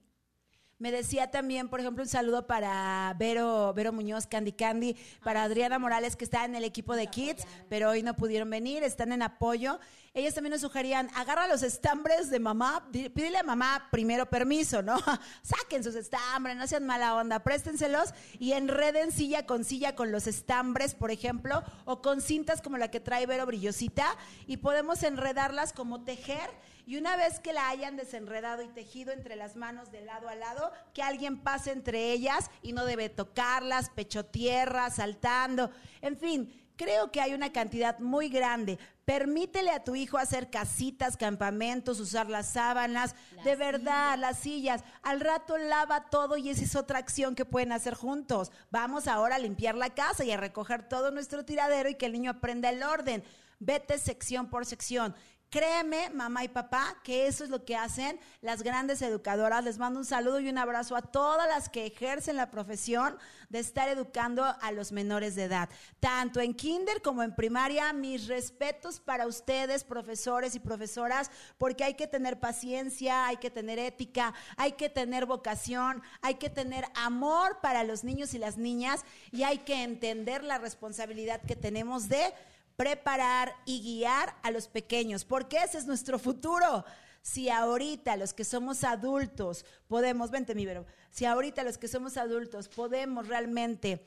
Me decía también, por ejemplo, un saludo para Vero, Vero Muñoz, Candy Candy, para ah, Adriana Morales, que está en el equipo de Kids, pero hoy no pudieron venir, están en apoyo. Ellas también nos sugerían, agarra los estambres de mamá, pídele a mamá primero permiso, ¿no? (laughs) Saquen sus estambres, no sean mala onda, préstenselos y enreden silla con silla con los estambres, por ejemplo, o con cintas como la que trae Vero Brillosita, y podemos enredarlas como tejer y una vez que la hayan desenredado y tejido entre las manos de lado a lado, que alguien pase entre ellas y no debe tocarlas, pecho tierra, saltando, en fin. Creo que hay una cantidad muy grande. Permítele a tu hijo hacer casitas, campamentos, usar las sábanas, de verdad, las sillas. Al rato lava todo y esa es otra acción que pueden hacer juntos. Vamos ahora a limpiar la casa y a recoger todo nuestro tiradero y que el niño aprenda el orden. Vete sección por sección. Créeme, mamá y papá, que eso es lo que hacen las grandes educadoras. Les mando un saludo y un abrazo a todas las que ejercen la profesión de estar educando a los menores de edad. Tanto en kinder como en primaria, mis respetos para ustedes, profesores y profesoras, porque hay que tener paciencia, hay que tener ética, hay que tener vocación, hay que tener amor para los niños y las niñas y hay que entender la responsabilidad que tenemos de preparar y guiar a los pequeños, porque ese es nuestro futuro. Si ahorita los que somos adultos podemos, vente mi Vero, si ahorita los que somos adultos podemos realmente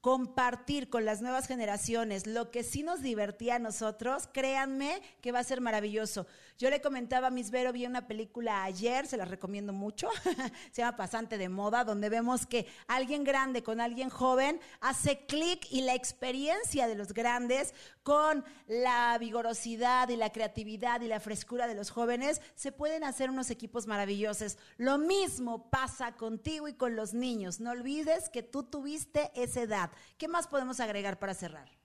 compartir con las nuevas generaciones lo que sí nos divertía a nosotros, créanme que va a ser maravilloso. Yo le comentaba a Miss Vero, vi una película ayer, se la recomiendo mucho, (laughs) se llama Pasante de Moda, donde vemos que alguien grande con alguien joven hace clic y la experiencia de los grandes con la vigorosidad y la creatividad y la frescura de los jóvenes, se pueden hacer unos equipos maravillosos. Lo mismo pasa contigo y con los niños. No olvides que tú tuviste esa edad. ¿Qué más podemos agregar para cerrar?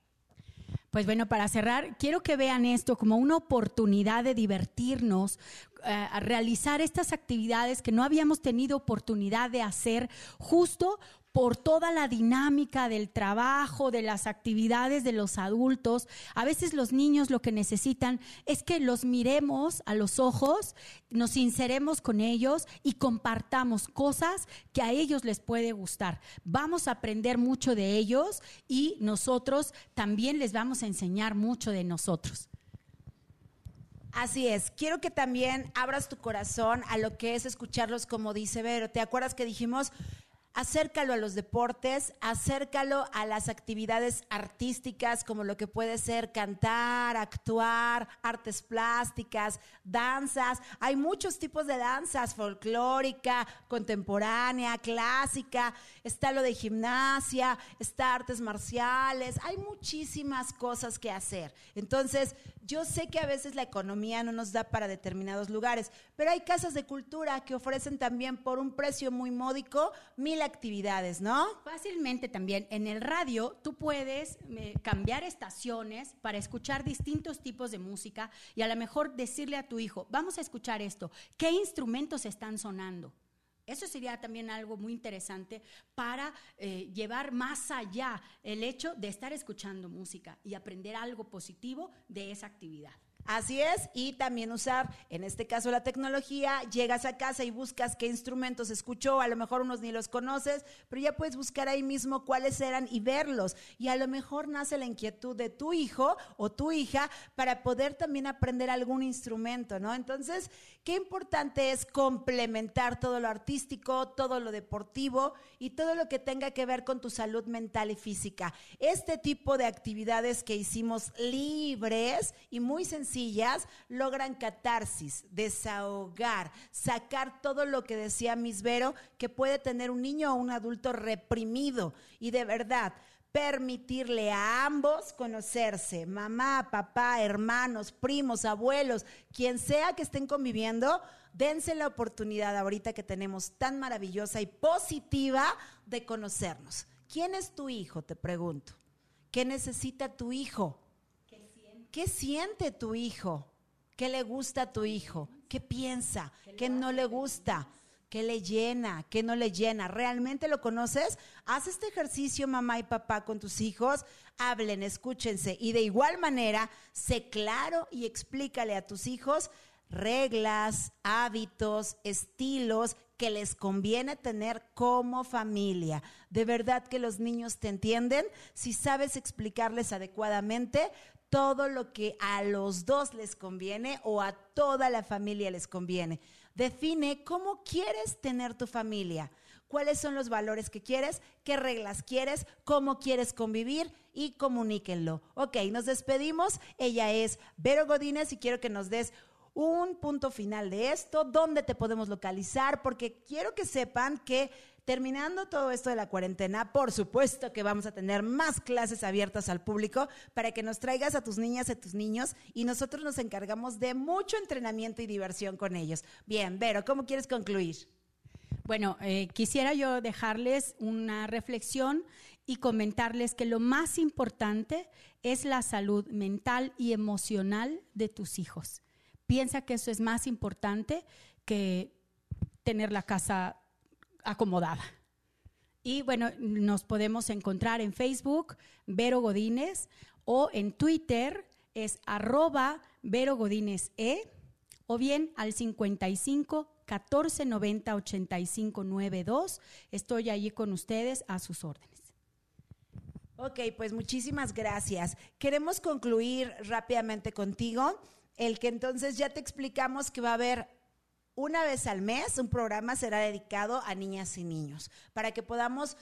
Pues bueno, para cerrar, quiero que vean esto como una oportunidad de divertirnos, eh, realizar estas actividades que no habíamos tenido oportunidad de hacer justo por toda la dinámica del trabajo, de las actividades de los adultos. A veces los niños lo que necesitan es que los miremos a los ojos, nos sinceremos con ellos y compartamos cosas que a ellos les puede gustar. Vamos a aprender mucho de ellos y nosotros también les vamos a enseñar mucho de nosotros. Así es, quiero que también abras tu corazón a lo que es escucharlos como dice Vero. ¿Te acuerdas que dijimos acércalo a los deportes, acércalo a las actividades artísticas como lo que puede ser cantar, actuar, artes plásticas, danzas. Hay muchos tipos de danzas, folclórica, contemporánea, clásica, está lo de gimnasia, está artes marciales, hay muchísimas cosas que hacer. Entonces, yo sé que a veces la economía no nos da para determinados lugares, pero hay casas de cultura que ofrecen también por un precio muy módico mil actividades, ¿no? Fácilmente también. En el radio tú puedes cambiar estaciones para escuchar distintos tipos de música y a lo mejor decirle a tu hijo, vamos a escuchar esto, ¿qué instrumentos están sonando? Eso sería también algo muy interesante para eh, llevar más allá el hecho de estar escuchando música y aprender algo positivo de esa actividad. Así es, y también usar, en este caso, la tecnología. Llegas a casa y buscas qué instrumentos escuchó, a lo mejor unos ni los conoces, pero ya puedes buscar ahí mismo cuáles eran y verlos. Y a lo mejor nace la inquietud de tu hijo o tu hija para poder también aprender algún instrumento, ¿no? Entonces, qué importante es complementar todo lo artístico, todo lo deportivo y todo lo que tenga que ver con tu salud mental y física. Este tipo de actividades que hicimos libres y muy sencillas, logran catarsis, desahogar, sacar todo lo que decía Miss Vero que puede tener un niño o un adulto reprimido. Y de verdad, permitirle a ambos conocerse, mamá, papá, hermanos, primos, abuelos, quien sea que estén conviviendo, dense la oportunidad ahorita que tenemos tan maravillosa y positiva de conocernos. ¿Quién es tu hijo? Te pregunto. ¿Qué necesita tu hijo? ¿Qué siente tu hijo? ¿Qué le gusta a tu hijo? ¿Qué piensa? ¿Qué no le gusta? ¿Qué le llena? ¿Qué no le llena? ¿Realmente lo conoces? Haz este ejercicio, mamá y papá, con tus hijos. Hablen, escúchense. Y de igual manera, sé claro y explícale a tus hijos reglas, hábitos, estilos que les conviene tener como familia. De verdad que los niños te entienden si sabes explicarles adecuadamente todo lo que a los dos les conviene o a toda la familia les conviene. Define cómo quieres tener tu familia, cuáles son los valores que quieres, qué reglas quieres, cómo quieres convivir y comuníquenlo. Ok, nos despedimos. Ella es Vero Godínez y quiero que nos des un punto final de esto, dónde te podemos localizar, porque quiero que sepan que Terminando todo esto de la cuarentena, por supuesto que vamos a tener más clases abiertas al público para que nos traigas a tus niñas y a tus niños y nosotros nos encargamos de mucho entrenamiento y diversión con ellos. Bien, Vero, ¿cómo quieres concluir? Bueno, eh, quisiera yo dejarles una reflexión y comentarles que lo más importante es la salud mental y emocional de tus hijos. Piensa que eso es más importante que tener la casa acomodada. Y bueno, nos podemos encontrar en Facebook, Vero Godínez, o en Twitter es arroba Vero Godínez E, o bien al 55 14 90 85 92. Estoy allí con ustedes a sus órdenes. Ok, pues muchísimas gracias. Queremos concluir rápidamente contigo el que entonces ya te explicamos que va a haber una vez al mes un programa será dedicado a niñas y niños para que podamos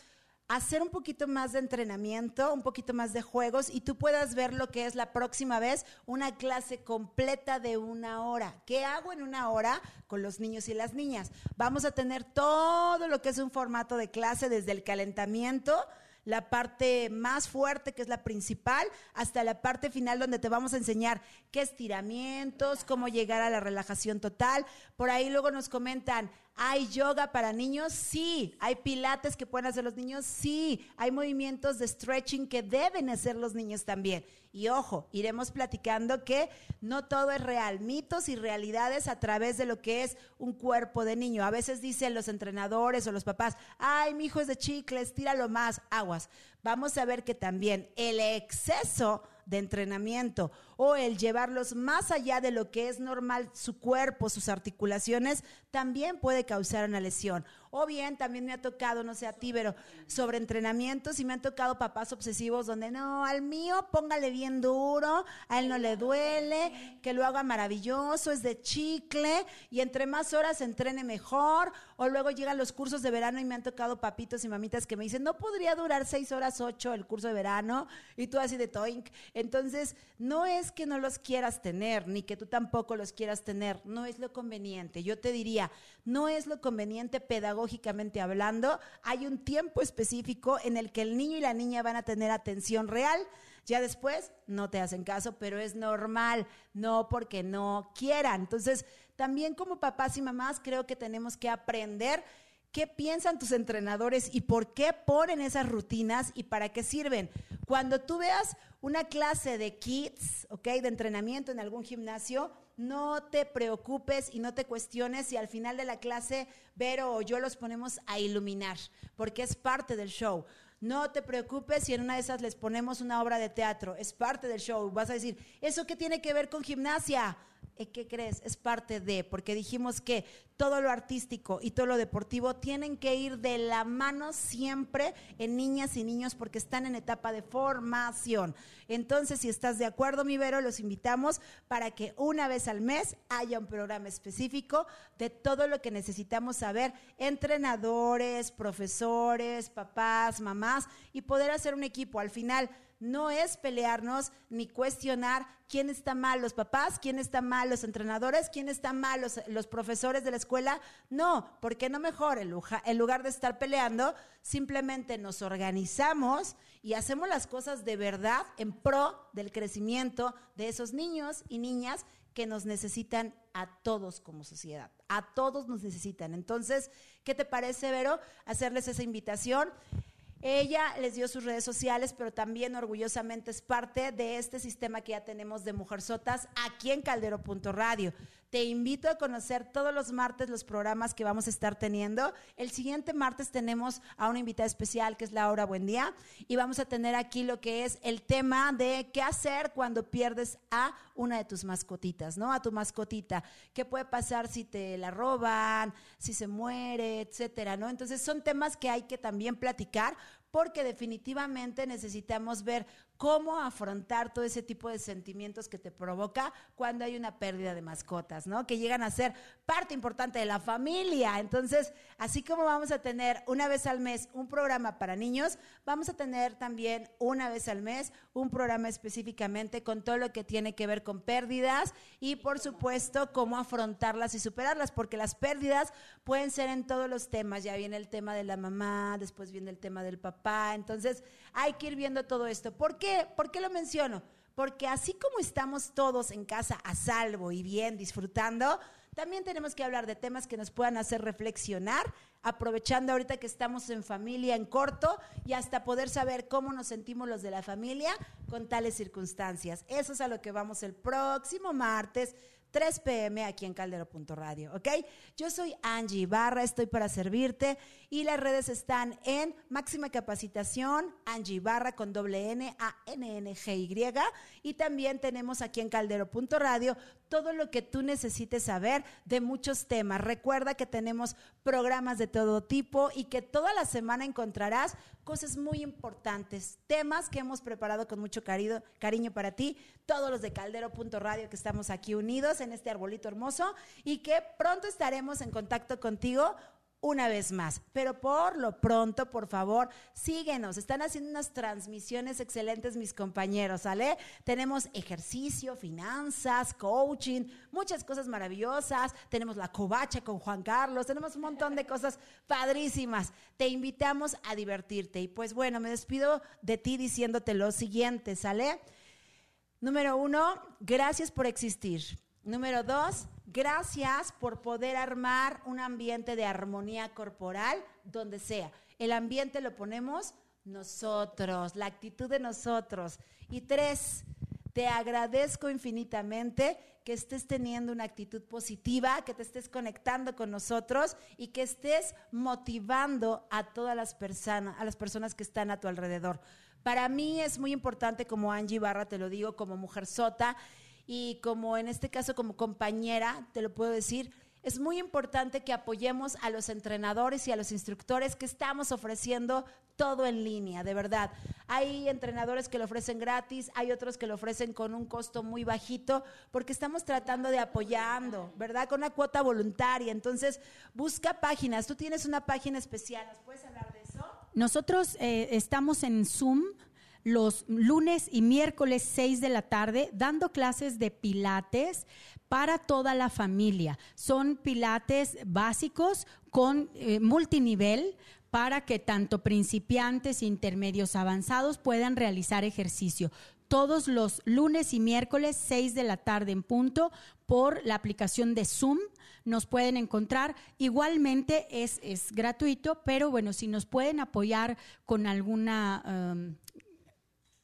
hacer un poquito más de entrenamiento, un poquito más de juegos y tú puedas ver lo que es la próxima vez una clase completa de una hora. ¿Qué hago en una hora con los niños y las niñas? Vamos a tener todo lo que es un formato de clase desde el calentamiento la parte más fuerte, que es la principal, hasta la parte final donde te vamos a enseñar qué estiramientos, cómo llegar a la relajación total. Por ahí luego nos comentan, ¿Hay yoga para niños? Sí. ¿Hay pilates que pueden hacer los niños? Sí. Hay movimientos de stretching que deben hacer los niños también. Y ojo, iremos platicando que no todo es real, mitos y realidades a través de lo que es un cuerpo de niño. A veces dicen los entrenadores o los papás, ay, mi hijo es de chicles, tíralo más, aguas. Vamos a ver que también el exceso de entrenamiento o el llevarlos más allá de lo que es normal su cuerpo, sus articulaciones, también puede causar una lesión. O bien también me ha tocado, no sé a ti, pero sobre entrenamientos y me han tocado papás obsesivos donde no, al mío póngale bien duro, a él no le duele, que lo haga maravilloso, es de chicle y entre más horas entrene mejor. O luego llegan los cursos de verano y me han tocado papitos y mamitas que me dicen, no podría durar seis horas, ocho el curso de verano y tú así de toink. Entonces, no es que no los quieras tener, ni que tú tampoco los quieras tener, no es lo conveniente. Yo te diría, no es lo conveniente pedagógicamente hablando, hay un tiempo específico en el que el niño y la niña van a tener atención real. Ya después no te hacen caso, pero es normal, no porque no quieran. Entonces, también como papás y mamás creo que tenemos que aprender qué piensan tus entrenadores y por qué ponen esas rutinas y para qué sirven. Cuando tú veas una clase de kids, ¿ok? De entrenamiento en algún gimnasio, no te preocupes y no te cuestiones si al final de la clase Vero o yo los ponemos a iluminar, porque es parte del show. No te preocupes si en una de esas les ponemos una obra de teatro, es parte del show. Vas a decir, ¿eso qué tiene que ver con gimnasia? ¿Eh, ¿Qué crees? Es parte de, porque dijimos que todo lo artístico y todo lo deportivo tienen que ir de la mano siempre en niñas y niños porque están en etapa de formación. Entonces, si estás de acuerdo, mi Vero, los invitamos para que una vez al mes haya un programa específico de todo lo que necesitamos saber, entrenadores, profesores, papás, mamás, y poder hacer un equipo. Al final, no es pelearnos ni cuestionar quién está mal, los papás, quién está mal, los entrenadores, quién está mal, los, profesores de la escuela. No, porque no mejor, en lugar de estar peleando, simplemente nos organizamos y hacemos las cosas de verdad en pro del crecimiento de esos niños y niñas que nos necesitan a todos como sociedad. A todos nos necesitan. Entonces, ¿qué te parece, Vero? Hacerles esa invitación. Ella les dio sus redes sociales, pero también orgullosamente es parte de este sistema que ya tenemos de Mujer Sotas aquí en Caldero.radio. Te invito a conocer todos los martes los programas que vamos a estar teniendo. El siguiente martes tenemos a una invitada especial que es Laura Buendía y vamos a tener aquí lo que es el tema de qué hacer cuando pierdes a una de tus mascotitas, ¿no? A tu mascotita. ¿Qué puede pasar si te la roban, si se muere, etcétera, ¿no? Entonces son temas que hay que también platicar porque definitivamente necesitamos ver cómo afrontar todo ese tipo de sentimientos que te provoca cuando hay una pérdida de mascotas, ¿no? Que llegan a ser parte importante de la familia. Entonces, así como vamos a tener una vez al mes un programa para niños, vamos a tener también una vez al mes un programa específicamente con todo lo que tiene que ver con pérdidas y, por supuesto, cómo afrontarlas y superarlas, porque las pérdidas pueden ser en todos los temas. Ya viene el tema de la mamá, después viene el tema del papá entonces, hay que ir viendo todo esto. ¿Por qué? ¿Por qué lo menciono? Porque así como estamos todos en casa a salvo y bien disfrutando, también tenemos que hablar de temas que nos puedan hacer reflexionar, aprovechando ahorita que estamos en familia en corto y hasta poder saber cómo nos sentimos los de la familia con tales circunstancias. Eso es a lo que vamos el próximo martes 3 pm aquí en caldero.radio, ¿ok? Yo soy Angie Barra, estoy para servirte y las redes están en Máxima Capacitación, Angie Barra con doble N, A, N, N, G, Y. Y también tenemos aquí en caldero.radio todo lo que tú necesites saber de muchos temas. Recuerda que tenemos programas de todo tipo y que toda la semana encontrarás cosas muy importantes, temas que hemos preparado con mucho cariño, para ti, todos los de caldero.radio que estamos aquí unidos en este arbolito hermoso y que pronto estaremos en contacto contigo una vez más. Pero por lo pronto, por favor, síguenos. Están haciendo unas transmisiones excelentes mis compañeros, ¿sale? Tenemos ejercicio, finanzas, coaching, muchas cosas maravillosas. Tenemos la covacha con Juan Carlos, tenemos un montón de cosas padrísimas. Te invitamos a divertirte. Y pues bueno, me despido de ti diciéndote lo siguiente, ¿sale? Número uno, gracias por existir. Número dos, gracias por poder armar un ambiente de armonía corporal donde sea. El ambiente lo ponemos nosotros, la actitud de nosotros. Y tres, te agradezco infinitamente que estés teniendo una actitud positiva, que te estés conectando con nosotros y que estés motivando a todas las personas, a las personas que están a tu alrededor. Para mí es muy importante, como Angie Barra te lo digo, como mujer sota, y como en este caso como compañera, te lo puedo decir, es muy importante que apoyemos a los entrenadores y a los instructores que estamos ofreciendo todo en línea, de verdad. Hay entrenadores que lo ofrecen gratis, hay otros que lo ofrecen con un costo muy bajito, porque estamos tratando de apoyando, ¿verdad? Con una cuota voluntaria. Entonces, busca páginas. Tú tienes una página especial, ¿nos puedes hablar de eso? Nosotros eh, estamos en Zoom los lunes y miércoles 6 de la tarde dando clases de pilates para toda la familia. Son pilates básicos con eh, multinivel para que tanto principiantes, intermedios, avanzados puedan realizar ejercicio. Todos los lunes y miércoles, 6 de la tarde en punto, por la aplicación de Zoom nos pueden encontrar. Igualmente es, es gratuito, pero bueno, si nos pueden apoyar con alguna... Um,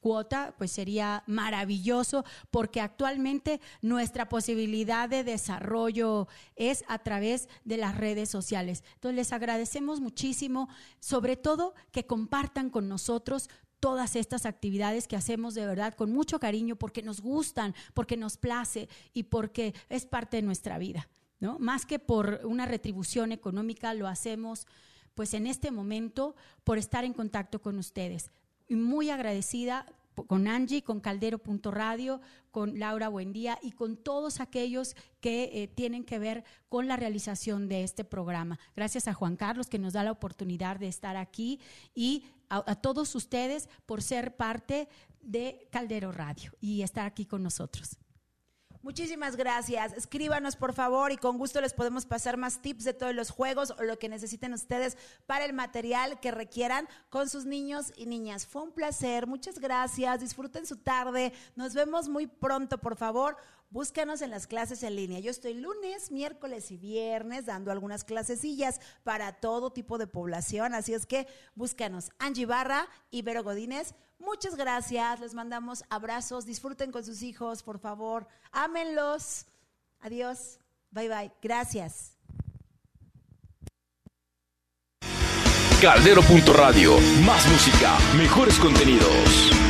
cuota, pues sería maravilloso porque actualmente nuestra posibilidad de desarrollo es a través de las redes sociales. Entonces les agradecemos muchísimo, sobre todo que compartan con nosotros todas estas actividades que hacemos de verdad con mucho cariño porque nos gustan, porque nos place y porque es parte de nuestra vida. ¿no? Más que por una retribución económica, lo hacemos pues en este momento por estar en contacto con ustedes. Muy agradecida con Angie, con Caldero.radio, con Laura Buendía y con todos aquellos que eh, tienen que ver con la realización de este programa. Gracias a Juan Carlos que nos da la oportunidad de estar aquí y a todos ustedes por ser parte de Caldero Radio y estar aquí con nosotros. Muchísimas gracias. Escríbanos, por favor, y con gusto les podemos pasar más tips de todos los juegos o lo que necesiten ustedes para el material que requieran con sus niños y niñas. Fue un placer. Muchas gracias. Disfruten su tarde. Nos vemos muy pronto, por favor. Búscanos en las clases en línea. Yo estoy lunes, miércoles y viernes dando algunas clasecillas para todo tipo de población. Así es que búscanos. Angie Barra y Vero Godínez. Muchas gracias. Les mandamos abrazos. Disfruten con sus hijos, por favor. Ámenlos. Adiós. Bye bye. Gracias. Caldero.radio. Más música, mejores contenidos.